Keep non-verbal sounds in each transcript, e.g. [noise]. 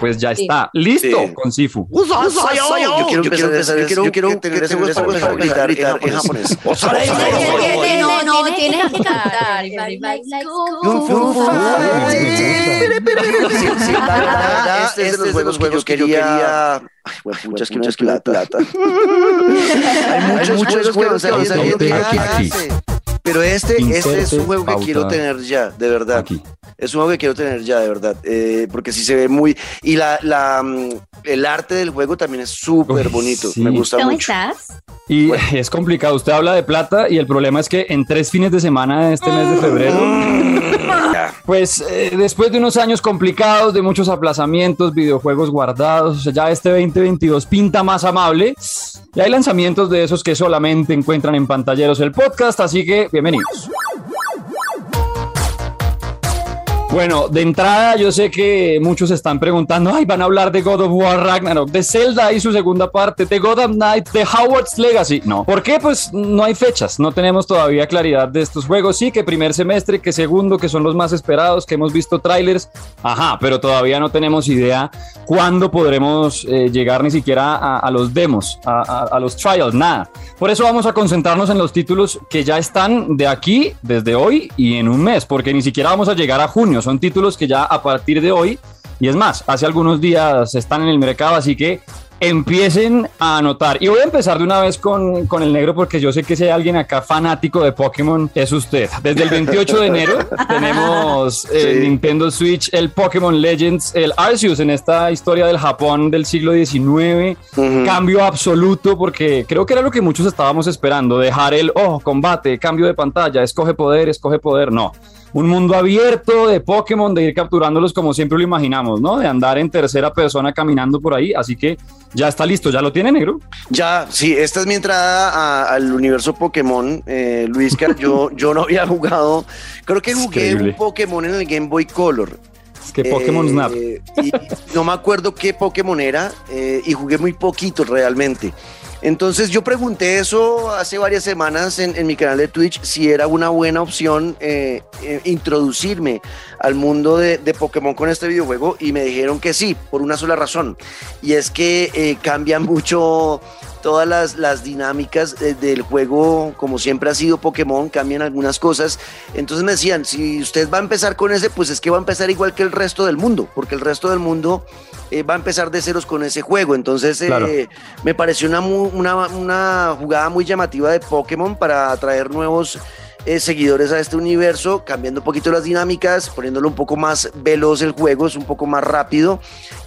pues ya está listo Sí. con Sifu. Yo quiero empezar, gritar en japonés. No, no, tienes que cantar. Este es de los juegos que yo quería. Ay, bueno, muchas que muchas plata. plata. Hay muchos juegos que saliendo que Aquí. Pero este, este es un juego que quiero tener ya, de verdad. Aquí. Es un juego que quiero tener ya, de verdad. eh, porque sí se ve muy. Y la, la, mm, el arte del juego también es súper bonito. sí. Me gusta ¿Cómo mucho. estás? Y [laughs] es complicado. Usted habla de plata y el problema es que en tres fines de semana de este mes de febrero, [laughs] Ya. pues eh, después de unos años complicados, de muchos aplazamientos, videojuegos guardados, o sea, ya este 2022 pinta más amable. Y hay lanzamientos de esos que solamente encuentran en pantalleros el podcast, así que bienvenidos. Bueno, de entrada yo sé que muchos están preguntando, ay, van a hablar de God of War Ragnarok, de Zelda y su segunda parte, de God of Night, de Howard's Legacy. No. ¿Por qué? Pues no hay fechas, no tenemos todavía claridad de estos juegos. Sí, que primer semestre, que segundo, que son los más esperados, que hemos visto trailers. Ajá, pero todavía no tenemos idea cuándo podremos eh, llegar ni siquiera a, a los demos, a, a- a los trials, nada. Por eso vamos a concentrarnos en los títulos que ya están de aquí, desde hoy y en un mes, porque ni siquiera vamos a llegar a junio. Son títulos que ya a partir de hoy, y es más, hace algunos días están en el mercado, así que empiecen a anotar. Y voy a empezar de una vez con, con el negro, porque yo sé que si hay alguien acá fanático de Pokémon, es usted. Desde el 28 de enero [laughs] tenemos eh, Sí. Nintendo Switch, el Pokémon Legends, el Arceus en esta historia del Japón del siglo XIX. Cambio absoluto, porque creo que era lo que muchos estábamos esperando: dejar el, oh, combate, cambio de pantalla, escoge poder, escoge poder. No. Un mundo abierto de Pokémon, de ir capturándolos como siempre lo imaginamos, ¿no? De andar en tercera persona caminando por ahí. Así que ya está listo, ya lo tiene negro. Ya, sí, esta es mi entrada a- al universo Pokémon, eh, Luis Car. Yo, yo no había jugado, creo que jugué un Pokémon en el Game Boy Color. Que Pokémon Eh, Snap. y no me acuerdo qué Pokémon era eh, y jugué muy poquito realmente. Entonces yo pregunté eso hace varias semanas en, en mi canal de Twitch si era una buena opción eh, eh, introducirme al mundo de, de Pokémon con este videojuego y me dijeron que sí, por una sola razón. Y es que eh, cambia mucho todas las, las dinámicas eh, del juego, como siempre ha sido Pokémon, cambian algunas cosas. Entonces me decían, si usted va a empezar con ese, pues es que va a empezar igual que el resto del mundo, porque el resto del mundo eh, va a empezar de ceros con ese juego. Entonces eh, me pareció una, una, una jugada muy llamativa de Pokémon para atraer nuevos eh, seguidores a este universo, cambiando un poquito las dinámicas, poniéndolo un poco más veloz el juego, es un poco más rápido.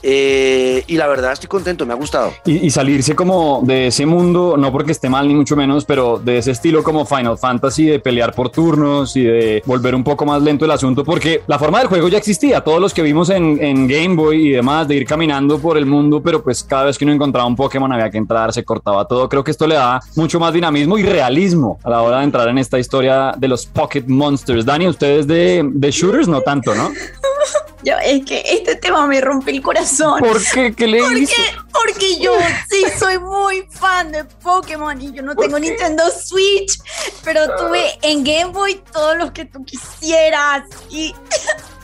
eh, y la verdad estoy contento, me ha gustado. Y, y salirse como de ese mundo, no porque esté mal ni mucho menos, pero de ese estilo como Final Fantasy de pelear por turnos y de volver un poco más lento el asunto, porque la forma del juego ya existía, todos los que vimos en, en Game Boy y demás, de ir caminando por el mundo, pero pues cada vez que uno encontraba un Pokémon había que entrar, se cortaba todo, creo que esto le da mucho más dinamismo y realismo a la hora de entrar en esta historia de los Pocket Monsters. Dani, ustedes de, de shooters no tanto, ¿no? [laughs] Yo, es que este tema me rompe el corazón. ¿Por qué? ¿Qué le hizo? Porque yo sí soy muy fan de Pokémon y yo no tengo Nintendo Switch, pero tuve en Game Boy todos los que tú quisieras y... [laughs]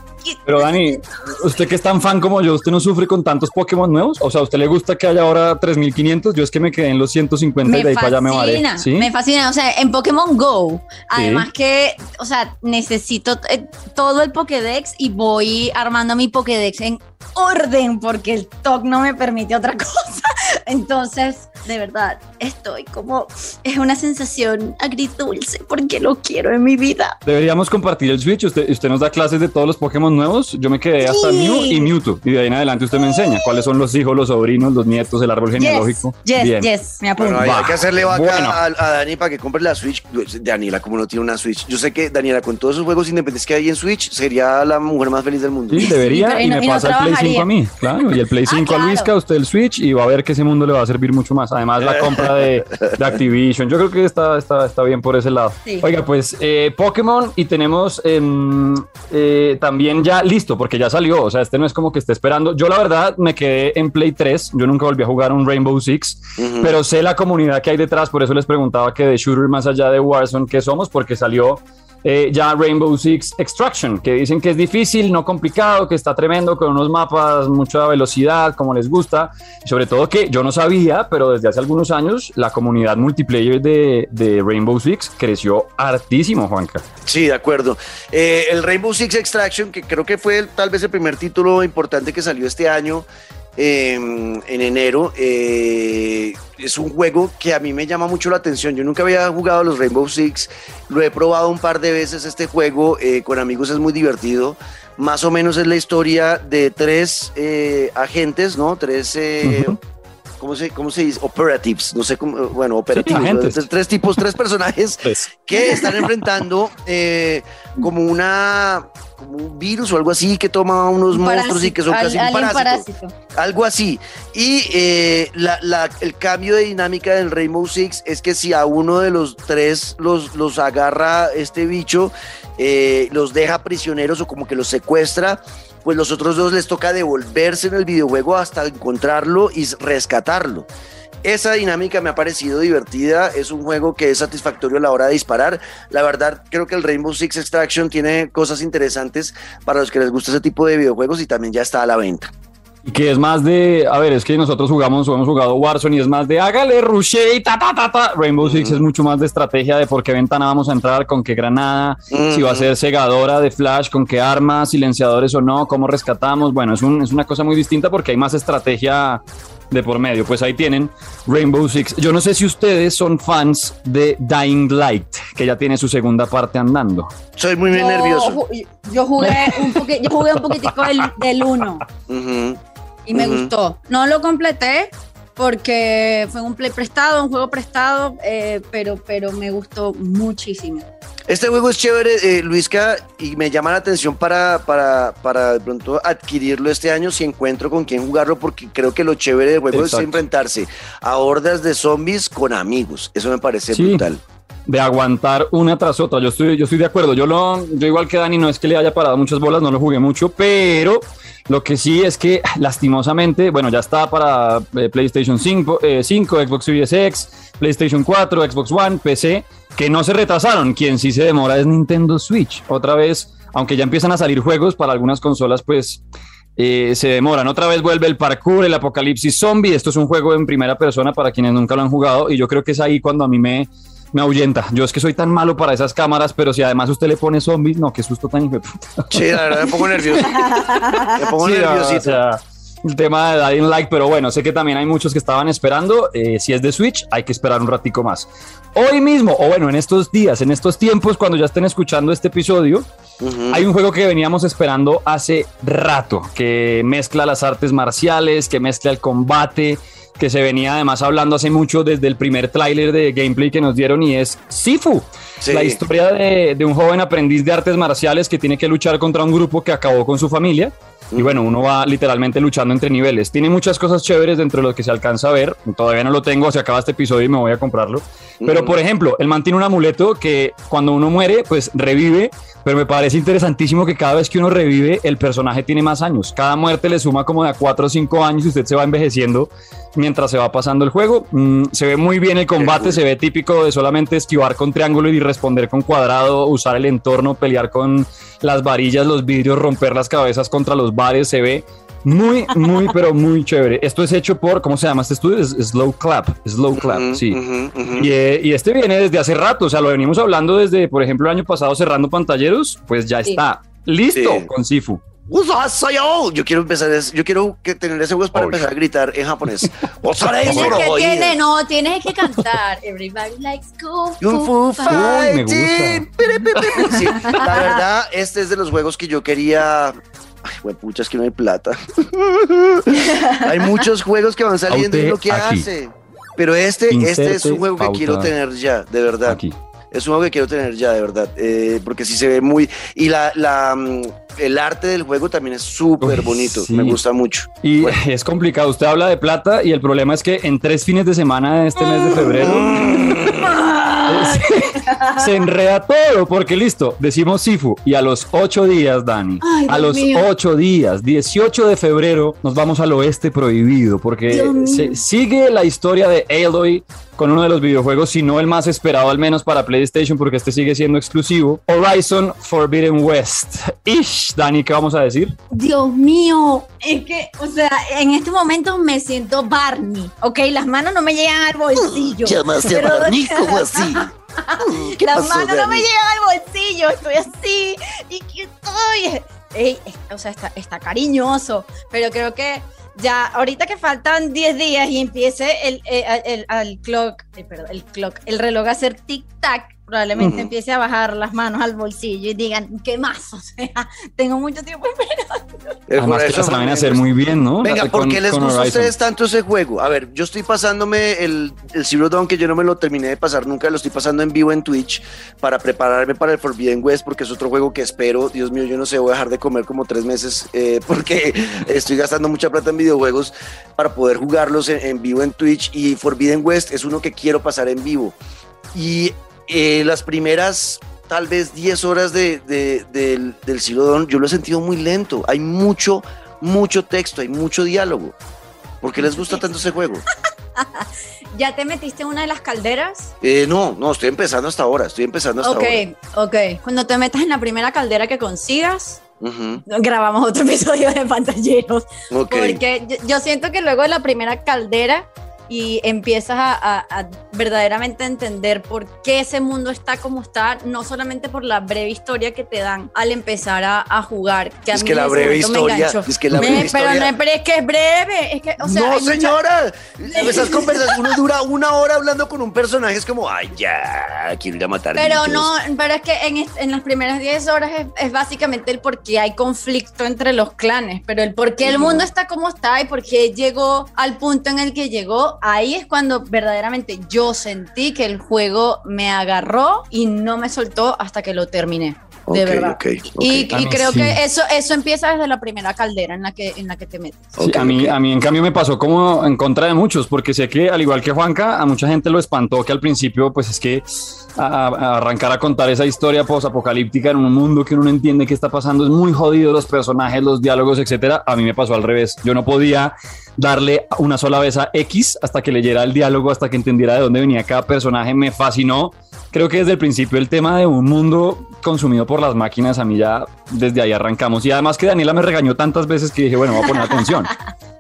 Pero Dani, usted que es tan fan como yo, ¿usted no sufre con tantos Pokémon nuevos? O sea, ¿a usted le gusta que haya ahora 3500? Yo es que me quedé en los 150 y de ahí para allá me varé. fascina, ¿Sí? me fascina. O sea, en Pokémon Go, además que, o sea, necesito eh, todo el Pokédex y voy armando mi Pokédex en orden porque el TOC no me permite otra [laughs] cosa. Entonces, de verdad, estoy como, es una sensación agridulce porque lo quiero en mi vida. Deberíamos compartir el Switch. Usted, usted nos da clases de todos los Pokémon nuevos. Yo me quedé hasta Sí. Mew y Mewtwo. Y de ahí en adelante usted me enseña cuáles son los hijos, los sobrinos, los nietos, el árbol genealógico. Yes, yes, Bien. yes, me apunto. Bueno, hay, que hacerle vaca Bueno. a, a Dani para que compre la Switch. Daniela, como no tiene una Switch. Yo sé que Daniela, con todos esos juegos independientes que hay en Switch, sería la mujer más feliz del mundo. Sí, debería. y y no- me y no pasa el Play 5 trabajaría. a mí. Claro. Y el Play Ah, 5 a. Luisca, usted el Switch y va a ver que ese mundo le va a servir mucho más. Además, la compra de, de Activision. Yo creo que está, está, está bien por ese lado. Sí. Oiga, pues eh, Pokémon y tenemos em, eh, también ya listo, porque ya salió. O sea, este no es como que esté esperando. Yo, la verdad, me quedé en Play 3. Yo nunca volví a jugar un Rainbow Six, pero sé la comunidad que hay detrás. Por eso les preguntaba que de Shooter, más allá de Warzone, ¿qué somos? Porque salió eh, ya Rainbow Six Extraction, que dicen que es difícil, no complicado, que está tremendo, con unos mapas, mucha velocidad, como les gusta. Y sobre todo que yo no sabía, pero desde hace algunos años la comunidad multiplayer de, de Rainbow Six creció hartísimo, Juanca. Sí, de acuerdo. Eh, el Rainbow Six Extraction, que creo que fue tal vez el primer título importante que salió este año, en enero. Eh, es un juego que a mí me llama mucho la atención. Yo nunca había jugado los Rainbow Six. Lo he probado un par de veces este juego. Eh, con amigos es muy divertido. Más o menos es la historia de tres eh, agentes, ¿no? Tres... ¿Cómo se, ¿Cómo se dice? Operatives, no sé cómo, bueno, operativos. tres tipos, tres personajes [laughs] que están enfrentando como una como un virus o algo así que toma unos monstruos y que son casi un parásito, Algo así. Y eh, el cambio de dinámica del Rainbow Six es que si a uno de los tres los, los agarra este bicho, eh, los deja prisioneros o como que los secuestra, pues los otros dos les toca devolverse en el videojuego hasta encontrarlo y rescatarlo. Esa dinámica me ha parecido divertida, es un juego que es satisfactorio a la hora de disparar. La verdad, creo que el Rainbow Six Extraction tiene cosas interesantes para los que les gusta ese tipo de videojuegos y también ya está a la venta. Que es más de, a ver, es que nosotros jugamos o hemos jugado Warzone y es más de hágale, rushe y ta, ta, ta, ta. Rainbow Six es mucho más de estrategia de por qué ventana vamos a entrar, con qué granada, si va a ser segadora de flash, con qué armas, silenciadores o no, cómo rescatamos. Bueno, es, un, es una cosa muy distinta porque hay más estrategia de por medio. Pues ahí tienen Rainbow Six. Yo no sé si ustedes son fans de Dying Light, que ya tiene su segunda parte andando. Soy muy, nervioso. Yo jugué un, yo jugué un poquitico del 1 y me gustó. No lo completé porque fue un play prestado, un juego prestado, eh, pero, pero me gustó muchísimo. Este juego es chévere, eh, Luisca, y me llama la atención para, para, para de pronto adquirirlo este año si encuentro con quién jugarlo, porque creo que lo chévere del juego es enfrentarse a hordas de zombies con amigos. Eso me parece brutal de aguantar una tras otra. Yo estoy, yo estoy de acuerdo. Yo, lo, yo igual que Dani, no es que le haya parado muchas bolas, no lo jugué mucho, pero lo que sí es que lastimosamente, bueno, ya está para eh, PlayStation 5, 5, eh, Xbox Series X, PlayStation 4, Xbox One, PC, que no se retrasaron. Quien sí se demora es Nintendo Switch. Otra vez, aunque ya empiezan a salir juegos para algunas consolas, pues eh, se demoran. Otra vez vuelve el parkour, el apocalipsis zombie. Esto es un juego en primera persona para quienes nunca lo han jugado y yo creo que es ahí cuando a mí me me ahuyenta. Yo es que soy tan malo para esas cámaras, pero si además usted le pone zombies, no, qué susto tan hijo Sí, la verdad me pongo nervioso. [laughs] me pongo nerviosito. el tema de Dying Like, pero bueno, sé que también hay muchos que estaban esperando. Eh, si es de Switch, hay que esperar un ratico más. Hoy mismo, o bueno, en estos días, en estos tiempos, cuando ya estén escuchando este episodio, hay un juego que veníamos esperando hace rato, que mezcla las artes marciales, que mezcla el combate, que se venía además hablando hace mucho desde el primer tráiler de gameplay que nos dieron y es Sifu. La historia de, de, un joven aprendiz de artes marciales que tiene que luchar contra un grupo que acabó con su familia. Y bueno, uno va literalmente luchando entre niveles. Tiene muchas cosas chéveres dentro de lo que se alcanza a ver. Todavía no lo tengo, se acaba este episodio y me voy a comprarlo. Pero por ejemplo, él mantiene un amuleto que cuando uno muere, pues revive pero me parece interesantísimo que cada vez que uno revive, el personaje tiene más años. Cada muerte le suma como de a 4 o 5 años y usted se va envejeciendo mientras se va pasando el juego. Mm, se ve muy bien el combate, se ve típico de solamente esquivar con triángulo y responder con cuadrado, usar el entorno, pelear con las varillas, los vidrios, romper las cabezas contra los bares. Se ve muy, muy, [laughs] pero muy chévere. Esto es hecho por, ¿cómo se llama este estudio? Es Slow Clap. Slow Clap, sí. Eh, y, este viene desde hace rato. O sea, lo venimos hablando desde, por ejemplo, el año pasado cerrando pantalleros. Pues ya está listo con Sifu. Yo quiero empezar, yo quiero que tener ese voz para empezar a gritar en japonés. [laughs] tiene, no, tienes que cantar. Everybody likes Kung Fu Fighting. la verdad, este es de los juegos que yo quería Ay, pucha, es que no hay plata. [laughs] hay muchos juegos que van saliendo y lo que hace. Pero este, este es un juego que quiero tener ya, de verdad. Es un juego que quiero tener ya, de verdad. Eh, porque sí se ve muy. Y la, la mm, el arte del juego también es súper bonito. Me gusta mucho. Y [laughs] es complicado. Usted habla de plata y el problema es que en tres fines de semana de este mes de febrero. [laughs] [laughs] se, enreda todo, porque listo, decimos Sifu, y a los ocho días, Dani, a los ocho días, 18 de febrero, nos vamos al oeste prohibido, porque se, sigue la historia de Aloy con uno de los videojuegos, si no el más esperado al menos para PlayStation, porque este sigue siendo exclusivo, Horizon Forbidden West. Ish, Dani, ¿qué vamos a decir? Dios mío, es que, o sea, en este momento me siento Barney, ¿ok? Las manos no me llegan al bolsillo. Llamaste a Barney, ¿cómo así? [laughs] Las manos no me llegan al bolsillo, estoy así, y que estoy... Ey, o sea, está, está cariñoso, pero creo que ya ahorita que faltan 10 días y empiece el, el, el, clock, perdón, el clock, el reloj a hacer tic-tac, probablemente empiece a bajar las manos al bolsillo y digan, ¿qué más? [laughs] O sea, tengo mucho tiempo esperando. Además que las saben hacer muy bien, ¿no? Venga, ¿por qué les gusta a ustedes tanto ese juego? A ver, yo estoy pasándome el, el Zero Dawn, que yo no me lo terminé de pasar nunca, lo estoy pasando en vivo en Twitch para prepararme para el Forbidden West, porque es otro juego que espero, Dios mío, yo no sé, voy a dejar de comer como tres meses, eh, [laughs] porque estoy gastando mucha plata en videojuegos para poder jugarlos en, en vivo en Twitch, y Forbidden West es uno que quiero pasar en vivo. Y eh, las primeras tal vez 10 horas de, de, del, del Silodón, yo lo he sentido muy lento. Hay mucho, mucho texto, hay mucho diálogo. ¿Por qué les gusta tanto ese juego? [laughs] ¿Ya te metiste en una de las calderas? Eh, no, no, estoy empezando hasta ahora, estoy empezando hasta okay, ahora. Ok, ok. Cuando te metas en la primera caldera que consigas, uh -huh. grabamos otro [laughs] episodio de pantalleros. Okay. Porque yo, yo siento que luego de la primera caldera y empiezas a, a, a, verdaderamente entender por qué ese mundo está como está, no solamente por la breve historia que te dan al empezar a, a jugar. Que es, que la breve historia, es que la breve me, historia. Pero, no, pero es que es breve. Es que, o sea, no, señora. Mucha... Esas conversaciones, uno dura una hora hablando con un personaje, es como, ay, ya, quiero ir a matar. Pero no, pero es que en, en las primeras 10 horas es, es, básicamente el por qué hay conflicto entre los clanes, pero el por qué el mundo está como está y por qué llegó al punto en el que llegó ahí es cuando verdaderamente yo sentí que el juego me agarró y no me soltó hasta que lo terminé. De okay, verdad. Okay, okay. Y, y, creo sí. que eso, eso empieza desde la primera caldera en la que, en la que te metes. Sí, a, mí, a mí, en cambio, me pasó como en contra de muchos, porque sé que, al igual que Juanca, a mucha gente lo espantó que al principio, pues es que a, a arrancar a contar esa historia posapocalíptica en un mundo que uno no entiende qué está pasando es muy jodido, los personajes, los diálogos, etcétera. A mí me pasó al revés. Yo no podía darle una sola vez a X hasta que leyera el diálogo, hasta que entendiera de dónde venía cada personaje. Me fascinó. Creo que desde el principio el tema de un mundo consumido por las máquinas, a mí ya desde ahí arrancamos. Y además que Daniela me regañó tantas veces que dije, bueno, voy a poner atención.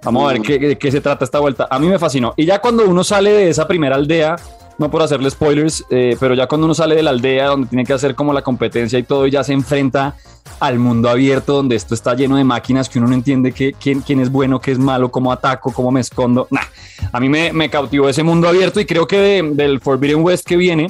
Vamos a ver [laughs] qué, de qué se trata esta vuelta. A mí me fascinó. Y ya cuando uno sale de esa primera aldea, no por hacerle spoilers, eh, pero ya cuando uno sale de la aldea donde tiene que hacer como la competencia y todo, ya se enfrenta al mundo abierto donde esto está lleno de máquinas que uno no entiende que, quién, quién es bueno, qué es malo, cómo ataco, cómo me escondo. Nah, a mí me, cautivó ese mundo abierto y creo que de, del Forbidden West que viene,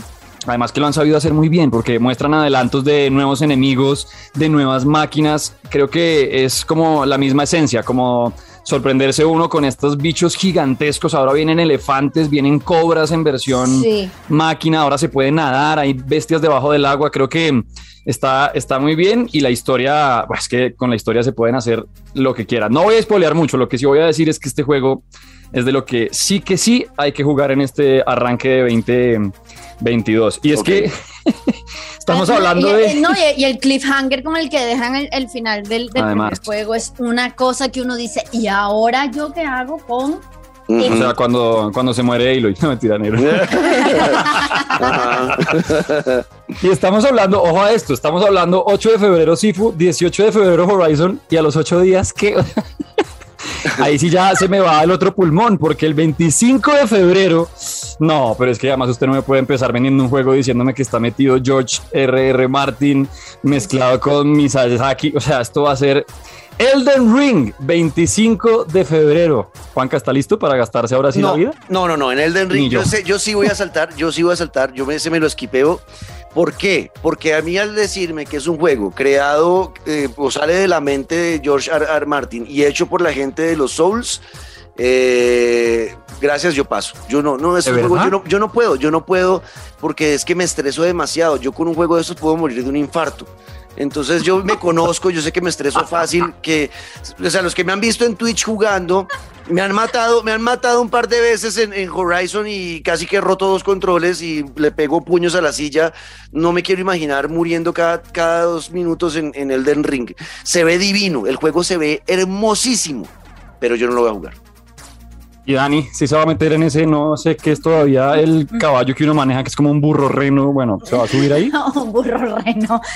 Además que lo han sabido hacer muy bien porque muestran adelantos de nuevos enemigos, de nuevas máquinas. Creo que es como la misma esencia, como sorprenderse uno con estos bichos gigantescos. Ahora vienen elefantes, vienen cobras en versión sí. máquina, ahora se puede nadar, hay bestias debajo del agua. Creo que está, está muy bien y la historia, pues que con la historia se pueden hacer lo que quieran. No voy a spoilear mucho, lo que sí voy a decir es que este juego es de lo que sí que sí hay que jugar en este arranque de 2022. Y es okay. que [laughs] estamos hablando y, de... No, y, el cliffhanger con el que dejan el, el final del, del primer juego es una cosa que uno dice, ¿y ahora yo qué hago con Uh -huh. O sea, cuando, cuando se muere Aloy, [laughs] no mentira, negro. [laughs] y estamos hablando, ojo a esto, estamos hablando 8 de febrero Sifu, 18 de febrero Horizon y a los 8 días que ahí sí ya se me va el otro pulmón, porque el 25 de febrero, no, pero es que además usted no me puede empezar vendiendo un juego diciéndome que está metido George R.R. Martin mezclado con Miyazaki, o sea, esto va a ser Elden Ring, 25 de febrero. Juanca, ¿está listo para gastarse ahora sí no, la vida? No, no, no, en Elden Ring yo. Yo, sé, yo, sí voy a saltar, yo sí voy a saltar, yo me, se me lo esquipeo. ¿Por qué? Porque a mí al decirme que es un juego creado eh, o sale de la mente de George R. R. Martin y hecho por la gente de los Souls, eh, gracias, yo paso. Yo no, no, es un juego, yo no, yo no puedo, yo no puedo porque es que me estreso demasiado. Yo con un juego de estos puedo morir de un infarto. Entonces yo me conozco, yo sé que me estreso fácil, que, o sea, los que me han visto en Twitch jugando, me han matado, me han matado un par de veces en, Horizon y casi que roto dos controles y le pego puños a la silla. No me quiero imaginar muriendo cada, cada dos minutos en, en Elden Ring. Se ve divino, el juego se ve hermosísimo, pero yo no lo voy a jugar. Y Dani, si se va a meter en ese, no sé qué es todavía el caballo que uno maneja, que es como un burro reno, bueno, ¿se va a subir ahí? [laughs] No, un burro reno. [laughs]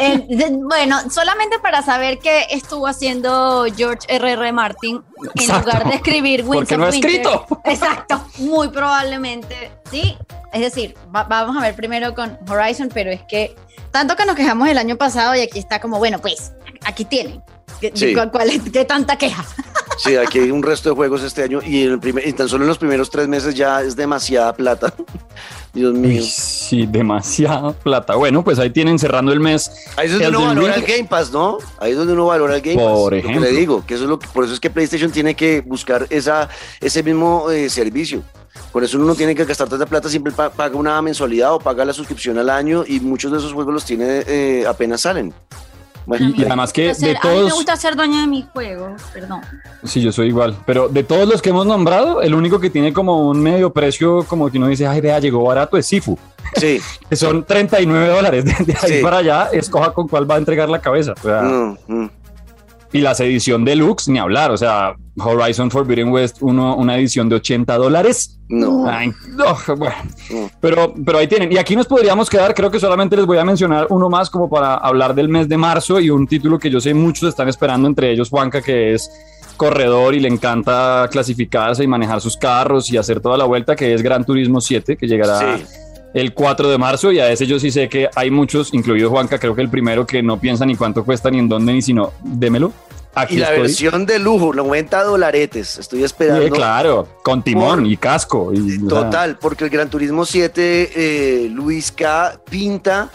Eh, bueno, solamente para saber qué estuvo haciendo George R.R. R. Martin en lugar de escribir Winds Porque no ha escrito. Exacto, muy probablemente, sí. Es decir, vamos a ver primero con Horizon, pero es que tanto que nos quejamos el año pasado y aquí está como, bueno, pues aquí tienen. ¿Qué, tanta queja? Sí, aquí hay un resto de juegos este año y, en el primer, y tan solo en los primeros tres meses ya es demasiada plata. [laughs] Dios mío. sí, demasiada plata. Bueno, pues ahí tienen cerrando el mes. Ahí es donde uno valora el Game Pass, ¿no? Ahí es donde uno valora el Game Pass. Por ejemplo. le digo, que eso es lo que, por eso es que PlayStation tiene que buscar esa, ese mismo eh, servicio. Por eso uno no tiene que gastar tanta plata, siempre paga una mensualidad o paga la suscripción al año y muchos de esos juegos los tiene eh, apenas salen y, además que de todos... A mí me gusta ser dueña de mi juego, perdón. Sí, yo soy igual. Pero de todos los que hemos nombrado, el único que tiene como un medio precio, como que uno dice, ay, vea, llegó barato, es Sifu. Sí. [laughs] que son 39 dólares. De ahí para allá, escoja con cuál va a entregar la cabeza. Mm, mm. Y las edición deluxe, ni hablar. O sea, Horizon Forbidden West, uno, una edición de 80 dólares. No. bueno. Pero, pero ahí tienen. Y aquí nos podríamos quedar. Creo que solamente les voy a mencionar uno más como para hablar del mes de marzo y un título que yo sé muchos están esperando, entre ellos Juanca, que es corredor y le encanta clasificarse y manejar sus carros y hacer toda la vuelta, que es Gran Turismo 7, que llegará. El 4 de marzo y a ese yo sí sé que hay muchos, incluido Juanca, creo que el primero que no piensa ni cuánto cuesta ni en dónde ni sino démelo y la versión de lujo, 90 dolaretes. Estoy esperando. Sí, claro, con timón y casco. Y, total, porque el Gran Turismo 7, eh, Luis K. pinta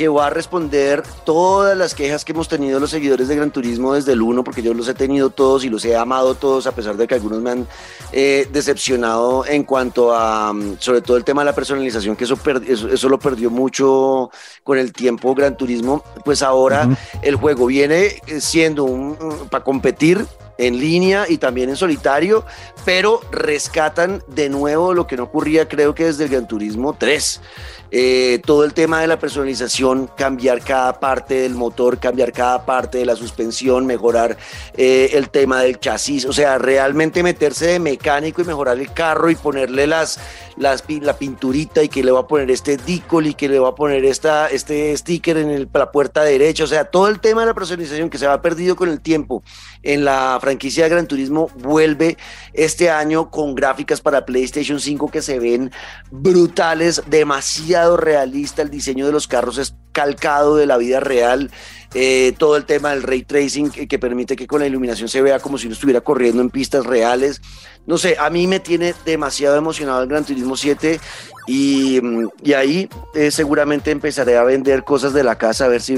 que va a responder todas las quejas que hemos tenido los seguidores de Gran Turismo desde el 1, porque yo los he tenido todos y los he amado todos, a pesar de que algunos me han eh, decepcionado en cuanto a, mm, sobre todo el tema de la personalización, que eso, eso, lo perdió mucho con el tiempo Gran Turismo, pues ahora el juego viene eh, siendo un, para competir en línea y también en solitario, pero rescatan de nuevo lo que no ocurría creo que desde el Gran Turismo 3. Eh, todo el tema de la personalización, cambiar cada parte del motor, cambiar cada parte de la suspensión, mejorar eh, el tema del chasis, o sea, realmente meterse de mecánico y mejorar el carro y ponerle las, la pinturita y que le va a poner este decal y que le va a poner esta, este sticker en la puerta derecha, o sea, todo el tema de la personalización que se va perdido con el tiempo en la franquicia de Gran Turismo vuelve este año con gráficas para PlayStation 5 que se ven brutales, demasiado realista, el diseño de los carros es calcado de la vida real, eh, todo el tema del ray tracing que, permite que con la iluminación se vea como si uno estuviera corriendo en pistas reales. No sé, a mí me tiene demasiado emocionado el Gran Turismo 7 y, mm, y ahí eh, seguramente empezaré a vender cosas de la casa, a ver si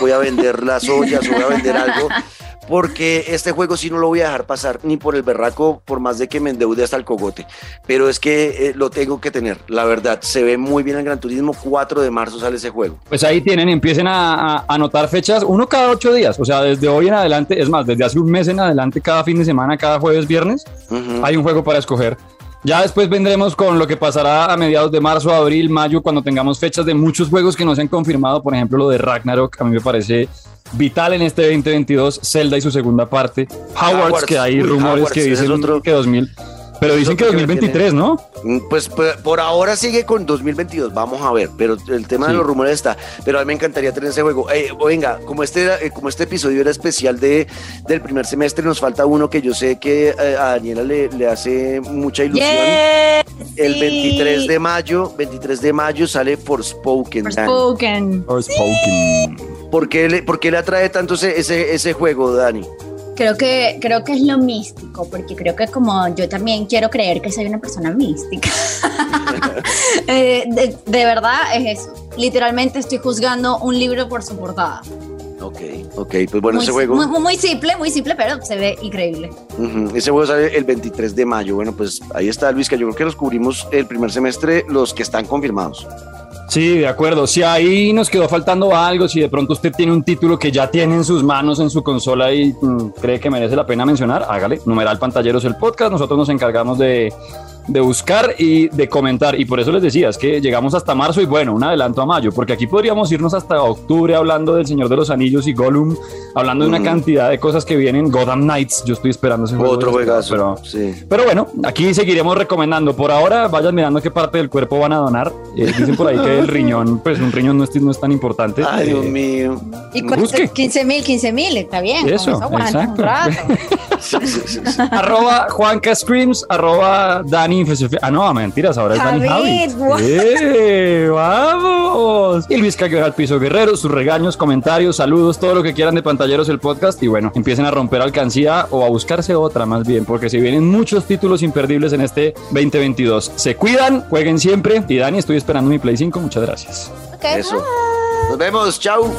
voy a vender las ollas voy a vender algo [laughs] porque este juego sí no lo voy a dejar pasar ni por el berraco, por más de que me endeude hasta el cogote. Pero es que eh, lo tengo que tener, la verdad. Se ve muy bien el Gran Turismo. 4 de marzo sale ese juego. Pues ahí tienen, empiecen a, anotar fechas, uno cada ocho días. O sea, desde hoy en adelante, es más, desde hace un mes en adelante, cada fin de semana, cada jueves, viernes, hay un juego para escoger. Ya después vendremos con lo que pasará a mediados de marzo, abril, mayo, cuando tengamos fechas de muchos juegos que no se han confirmado. Por ejemplo, lo de Ragnarok, a mí me parece vital en este 2022, Zelda y su segunda parte, Howard, que hay rumores que dicen que 2000, pero dicen que 2023, ¿no? Mm, pues, pues, por ahora sigue con 2022, vamos a ver, pero el tema de los rumores está, pero a mí me encantaría tener ese juego. Eh, venga, como este, eh, como este episodio era especial de, del primer semestre, nos falta uno que yo sé que eh, a Daniela le, le hace mucha ilusión. el 23 de mayo, 23 de mayo sale Forspoken. Forspoken. Forspoken. ¿Por qué, le, ¿Por qué le atrae tanto ese, ese, ese juego, Dani? creo que, creo que es lo místico, porque creo que como yo también quiero creer que soy una persona mística. [laughs] Eh, de, verdad es eso. Literalmente estoy juzgando un libro por su portada. Ok, ok, pues bueno, ese juego. Muy, simple, muy simple, pero se ve increíble. Ese juego sale el 23 de mayo. Bueno, pues ahí está Luis, que yo creo que los cubrimos el primer semestre, los que están confirmados. Sí, de acuerdo. Si ahí nos quedó faltando algo, si de pronto usted tiene un título que ya tiene en sus manos, en su consola y mm, cree que merece la pena mencionar, hágale. Numeral Pantalleros el podcast. Nosotros nos encargamos de, de buscar y de comentar. Y por eso les decía, es que llegamos hasta marzo y bueno, un adelanto a mayo, porque aquí podríamos irnos hasta octubre hablando del Señor de los Anillos y Gollum, hablando de una cantidad de cosas que vienen. Gotham Knights, yo estoy esperando ese juego. Otro juegazo. Pero, sí. pero bueno, aquí seguiremos recomendando. Por ahora, vayan mirando qué parte del cuerpo van a donar. Eh, dicen por ahí que el [laughs] riñón, pues un riñón no es, no es tan importante. Ay, Dios Eh, mío. Y Busque. 15 mil, 15 mil, está bien. Eso, un exacto. [laughs] arroba Juanca Screams, arroba Dani Ah, no, mentiras, ahora es Dani Javid. ¡Eh! ¡Vamos! Y Luis Caguera al piso guerrero, sus regaños, comentarios, saludos, todo lo que quieran de pantalleros el podcast. Y bueno, empiecen a romper alcancía o a buscarse otra más bien, porque se vienen muchos títulos imperdibles en este 2022. Se cuidan, jueguen siempre. Y Dani, estoy esperando mi Play 5. Muchas gracias. Ok, Eso. Nos vemos. Chau.